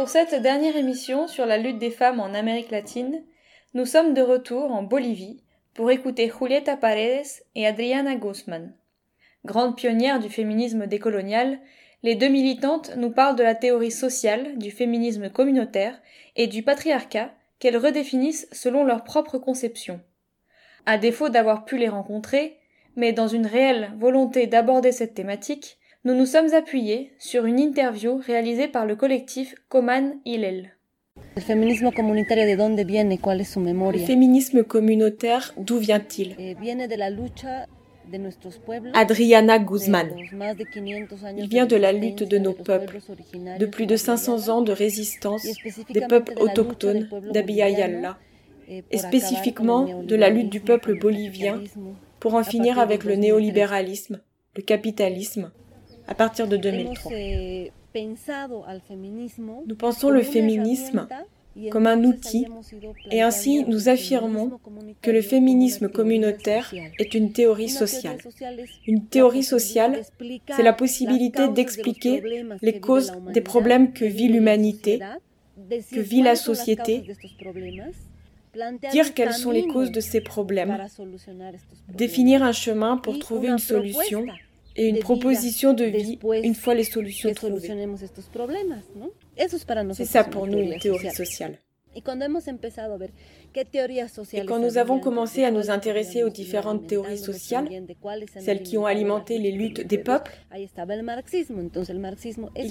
Pour cette dernière émission sur la lutte des femmes en Amérique latine, nous sommes de retour en Bolivie pour écouter Julieta Paredes et Adriana Guzman. Grandes pionnières du féminisme décolonial, les deux militantes nous parlent de la théorie sociale, du féminisme communautaire et du patriarcat qu'elles redéfinissent selon leur propre conception. À défaut d'avoir pu les rencontrer, mais dans une réelle volonté d'aborder cette thématique, nous nous sommes appuyés sur une interview réalisée par le collectif Coman Hillel. El feminismo comunitario, ¿de dónde viene? ¿Cuál es su Le memoria? féminisme communautaire, d'où vient-il? Eh, viene de la lucha de nuestros pueblos. Adriana Guzman. los más de 500 años Il vient de la lutte de nos peuples, de plus de 500 ans de résistance des peuples autochtones pueblo d'Abya boliviano, Yala, eh, et acabar spécifiquement de la lutte du peuple bolivien pour en finir avec le 2003. néolibéralisme, le capitalisme, à partir de Hemos 2003. eh, Nous pensons le féminisme comme un outil, et ainsi nous affirmons que le féminisme communautaire est une théorie sociale. Une théorie sociale, c'est la possibilité d'expliquer les causes des problèmes que vit l'humanité, que vit la société, dire quelles sont les causes de ces problèmes, définir un chemin pour trouver une solution et une proposition de vie une fois les solutions trouvées. C'est ça pour nous une théorie social. sociale. Et quand nous avons commencé à nous intéresser aux différentes théories sociales, celles qui ont alimenté les luttes des peuples, il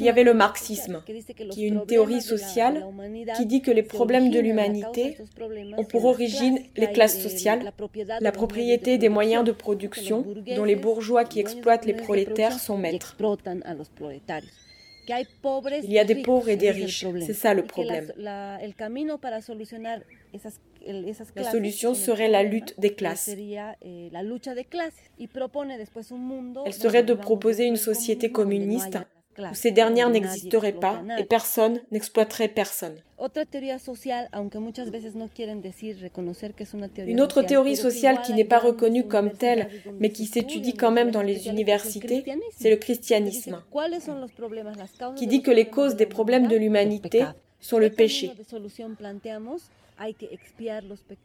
y avait le marxisme, qui est une théorie sociale qui dit que les problèmes de l'humanité ont pour origine les classes eh, sociales, la propriété des moyens de production dont les bourgeois qui exploitent les prolétaires sont maîtres. Il y a des pauvres et des riches, c'est ça le problème. la- solution serait la lutte des classes. eh, Elle serait de proposer une société communiste où ces dernières n'existeraient pas et personne n'exploiterait personne. Une autre théorie sociale qui n'est pas reconnue comme telle, mais qui s'étudie quand même dans les universités, c'est le christianisme, qui dit que les causes de des problèmes de l'humanité sont le ¿Qué péché.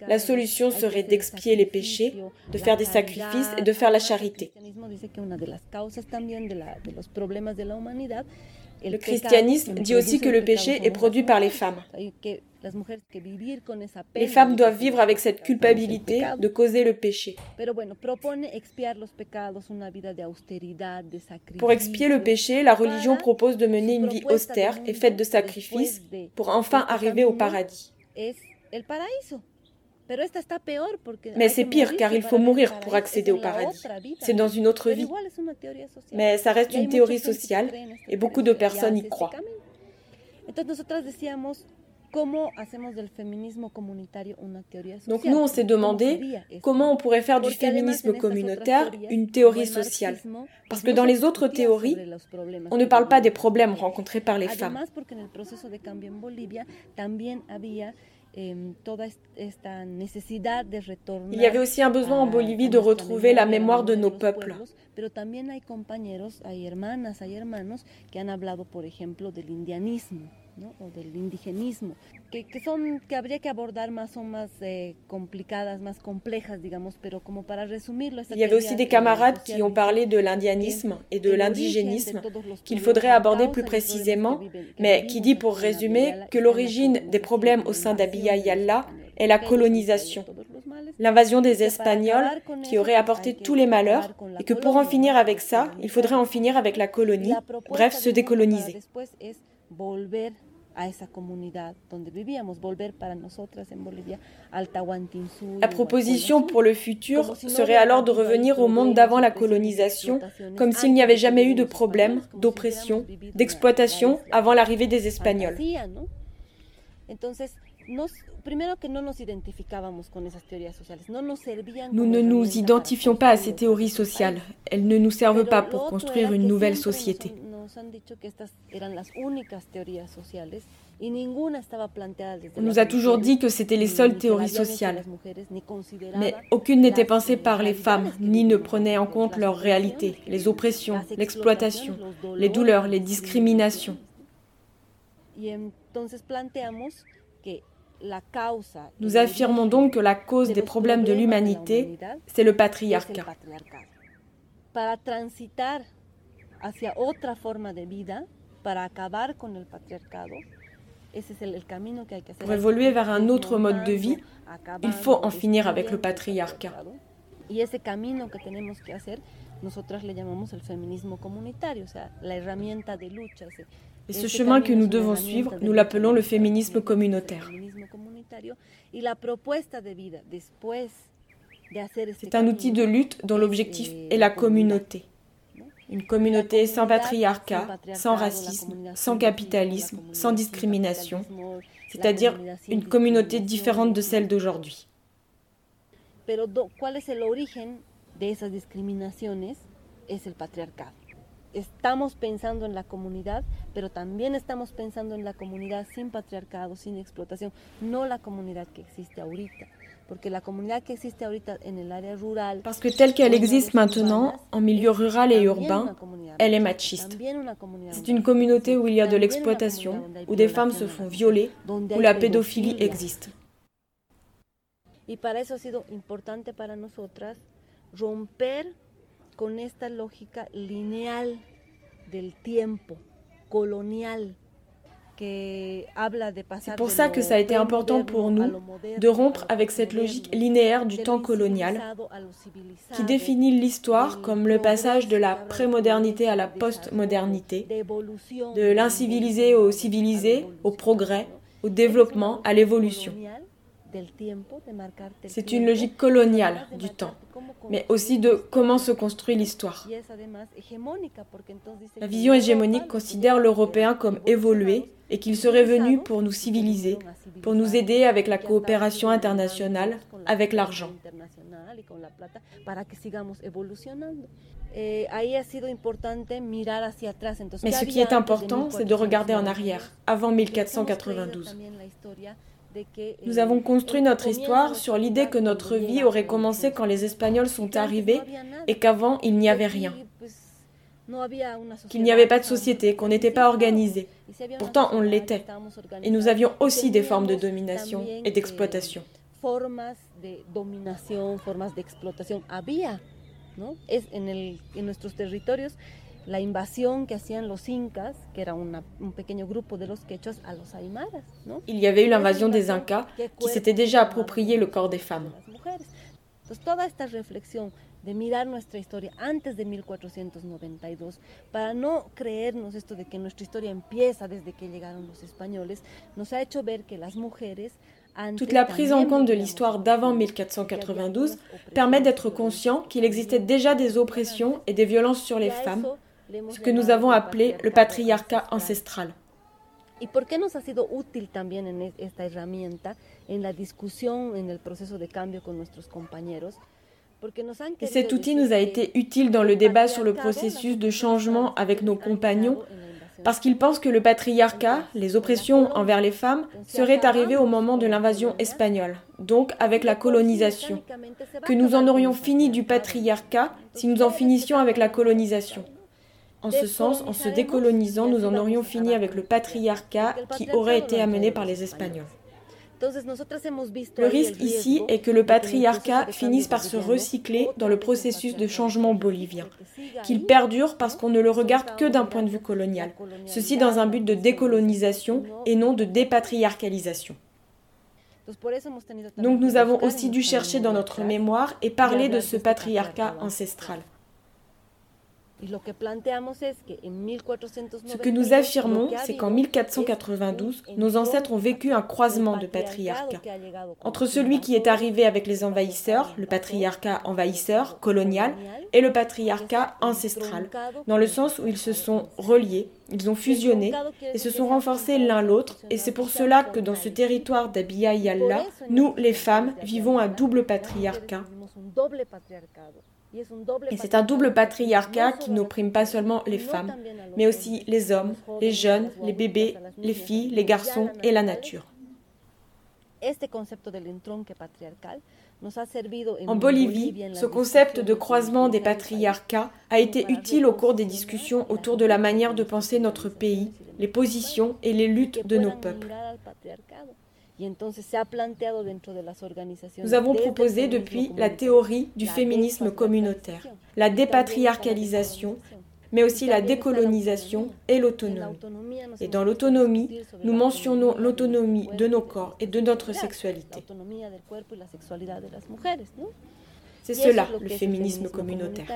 La solution serait d'expier les péchés, de faire des sacrifices et de faire la charité. Le christianisme dit aussi que le péché est produit par les femmes. Les femmes doivent vivre avec cette culpabilité de causer le péché. Pour expier le péché, la religion propose de mener une vie austère et faite de sacrifices pour enfin arriver au paradis. Mais c'est pire car il faut mourir pour accéder au paradis. C'est dans une autre vie. Mais ça reste une théorie sociale et beaucoup de personnes y croient. Donc nous, on s'est ¿Cómo demandé comment on pourrait faire du féminisme communautaire une théorie sociale. Parce que dans les autres théories, on ne parle pas des problèmes rencontrés par les femmes. En el proceso de en Bolivia también había em, toda est- esta necesidad de retornar. Il y avait aussi un besoin en a- Bolivie a de nuestra retrouver la memoria, mémoire de memoria nos los peuples. Pueblos, pero también hay compañeros, hay hermanas, hay hermanos que han hablado, por ejemplo, del indianismo. ¿no? o del indigenismo, que, que son que habría que abordar más son más eh, complicadas, más complejas, digamos, pero como para resumirlo. esta Il y avait aussi des camarades qui ont parlé de l'indianisme et de l'indigénisme qu'il faudrait aborder plus précisément, mais qui dit pour résumer que l'origine des problèmes au sein españoles, est la colonisation, l'invasion des Espagnols qui aurait apporté tous les malheurs et que pour en finir avec ça, il faudrait en finir avec la colonie, bref, se décoloniser. Volver. La proposition pour le futur serait alors de revenir au monde d'avant la colonisation, comme s'il n'y avait jamais eu de problème, d'oppression, d'exploitation avant l'arrivée des Espagnols. Nous ne nous identifions pas à ces théories sociales. Elles ne nous servent pas pour construire une nouvelle société. Nos han dicho que estas eran las únicas teorías sociales y ninguna estaba planteada desde On nous a toujours dit que c'était les seules théories sociales. Mais aucune n'était pensée par les femmes, ni ne prenait en compte leur réalité, les oppressions, l'exploitation, les douleurs, les discriminations. Nous affirmons donc que la cause des problèmes de l'humanité, c'est le patriarcat. Hacia otra forma de vida, para acabar con el patriarcado. Pour évoluer vers un autre mode de vie, il faut en finir avec le patriarcat. Y ese camino que tenemos que hacer, nosotras le llamamos el feminismo comunitario, o sea, la herramienta de lucha. Ese, Et ce chemin que nous devons suivre, nous l'appelons le féminisme communautaire. C'est un outil de lutte dont l'objectif est la communauté. Une communauté sans patriarcat, sans racisme, sans capitalisme, sans discrimination, c'est-à-dire une communauté différente de celle d'aujourd'hui. Pero ¿cuál es el origen de esas discriminaciones? Es el patriarcado. estamos pensando en la comunidad, pero también estamos pensando en la comunidad sin patriarcado, sin explotación, no la comunidad que existe ahorita. Parce que telle qu'elle existe maintenant, en milieu rural et urbain, elle est machiste. C'est une communauté où il y a de l'exploitation, où des femmes se font violer, où la pédophilie existe. Y para eso ha sido importante para nosotras romper con esta lógica lineal del tiempo, colonial, C'est pour ça que ça a été important pour nous de rompre avec cette logique linéaire du temps colonial qui définit l'histoire comme le passage de la prémodernité à la postmodernité, de l'incivilisé au civilisé, au progrès, au développement, à l'évolution. C'est une logique coloniale du temps, mais aussi de comment se construit l'histoire. La vision hégémonique considère l'Européen comme évolué et qu'il serait venu pour nous civiliser, pour nous aider avec la coopération internationale, avec l'argent. Mais ce qui est important, c'est de regarder en arrière, avant 1492. Nous avons construit notre histoire sur l'idée que notre vie aurait commencé quand les Espagnols sont arrivés et qu'avant il n'y avait rien. Qu'il n'y avait pas de société, qu'on n'était pas organisé. Pourtant on l'était. Et nous avions aussi des formes de domination et d'exploitation. La invasión que hacían los incas, que era una, un pequeño grupo de los quechos, a los aymaras. ¿no? Il y avait eu l'invasion des Incas qui s'était déjà approprié le corps des femmes. Entonces, toda esta reflexión de mirar nuestra historia antes de 1492, para no creernos esto de que nuestra historia empieza desde que llegaron los españoles, nos ha hecho ver que las mujeres Toute la prise en compte de l'histoire d'avant 1492 permet d'être conscient qu'il existait déjà des oppressions et des violences sur les femmes ce que nous avons appelé le patriarcat ancestral. ¿Y por qué nos ha sido útil también en esta herramienta en la discusión, en el proceso de cambio con nuestros compañeros? Et cet outil nous a été utile dans le débat sur le processus de changement avec nos compagnons parce qu'ils pensent que le patriarcat, les oppressions envers les femmes, seraient arrivées au moment de l'invasion espagnole, donc avec la colonisation, que nous en aurions fini du patriarcat si nous en finissions avec la colonisation? En ce sens, en se décolonisant, nous en aurions fini avec le patriarcat qui aurait été amené par les Espagnols. Le risque ici est que le patriarcat finisse par se recycler dans le processus de changement bolivien, qu'il perdure parce qu'on ne le regarde que d'un point de vue colonial, ceci dans un but de décolonisation et non de dépatriarcalisation. Donc nous avons aussi dû chercher dans notre mémoire et parler de ce patriarcat ancestral. Ce que nous affirmons, c'est qu'en 1492, nos ancêtres ont vécu un croisement de patriarcat. Entre celui qui est arrivé avec les envahisseurs, le patriarcat envahisseur, colonial, et le patriarcat ancestral, dans le sens où ils se sont reliés, ils ont fusionné et se sont renforcés l'un l'autre, et c'est pour cela que dans ce territoire d'Abia Yalla, nous, les femmes, vivons un double patriarcat. Et c'est un double patriarcat qui n'opprime pas seulement les femmes, mais aussi les hommes, les jeunes, les bébés, les filles, les garçons et la nature. En Bolivie, ce concept de croisement des patriarcats a été utile au cours des discussions autour de la manière de penser notre pays, les positions et les luttes de nos peuples. Nous avons proposé depuis la théorie du féminisme communautaire, la dépatriarcalisation, mais aussi la décolonisation et l'autonomie. Et dans l'autonomie, nous mentionnons l'autonomie de nos corps et de notre sexualité. C'est cela le féminisme communautaire.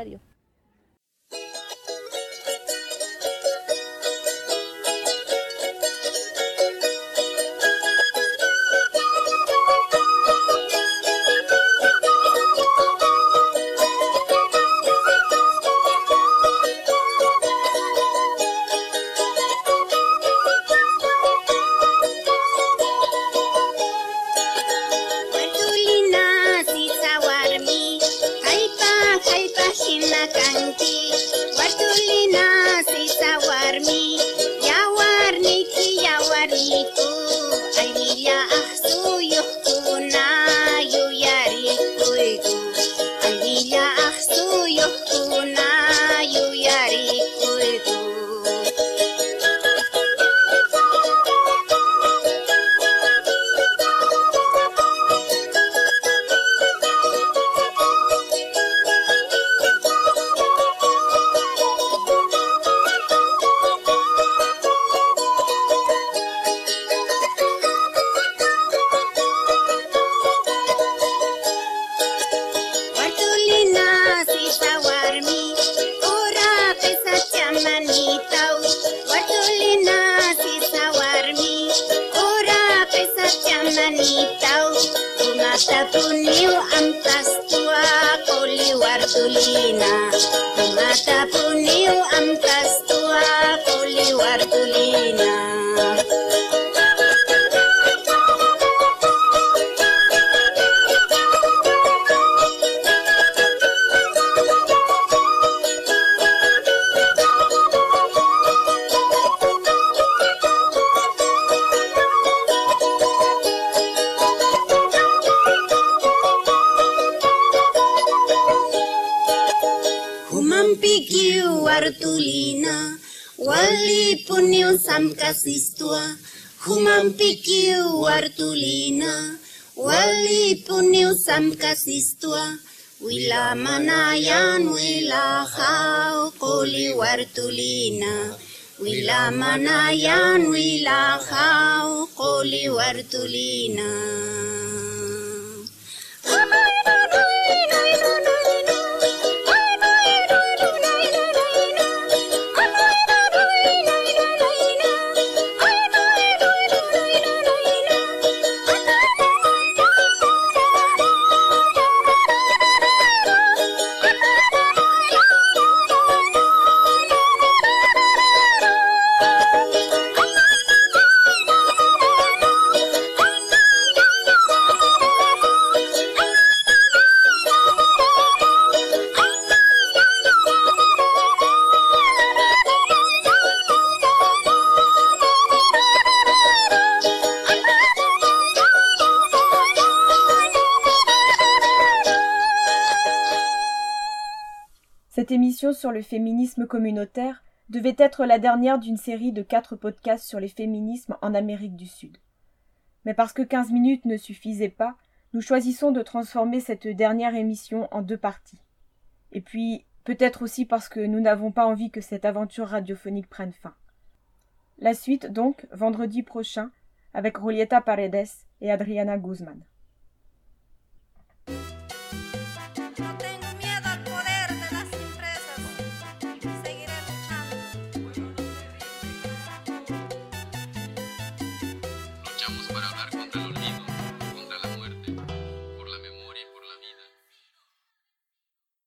mananitaw, tumatapuniw ang tastua ko liwartulina. Tumatapuniw ang tastua ko Humampikiu Artulina, Walipuneu Samcasistua, Wilamanayan Wilahau Coli Artulina, Wilamanayan Wilahau Coli Artulina. Koli wartulina sur le féminisme communautaire devait être la dernière d'une série de quatre podcasts sur les féminismes en Amérique du Sud. Mais parce que quinze minutes ne suffisaient pas, nous choisissons de transformer cette dernière émission en deux parties. Et puis, peut-être aussi parce que nous n'avons pas envie que cette aventure radiophonique prenne fin. La suite, donc, vendredi prochain, avec Rolieta Paredes et Adriana Guzman.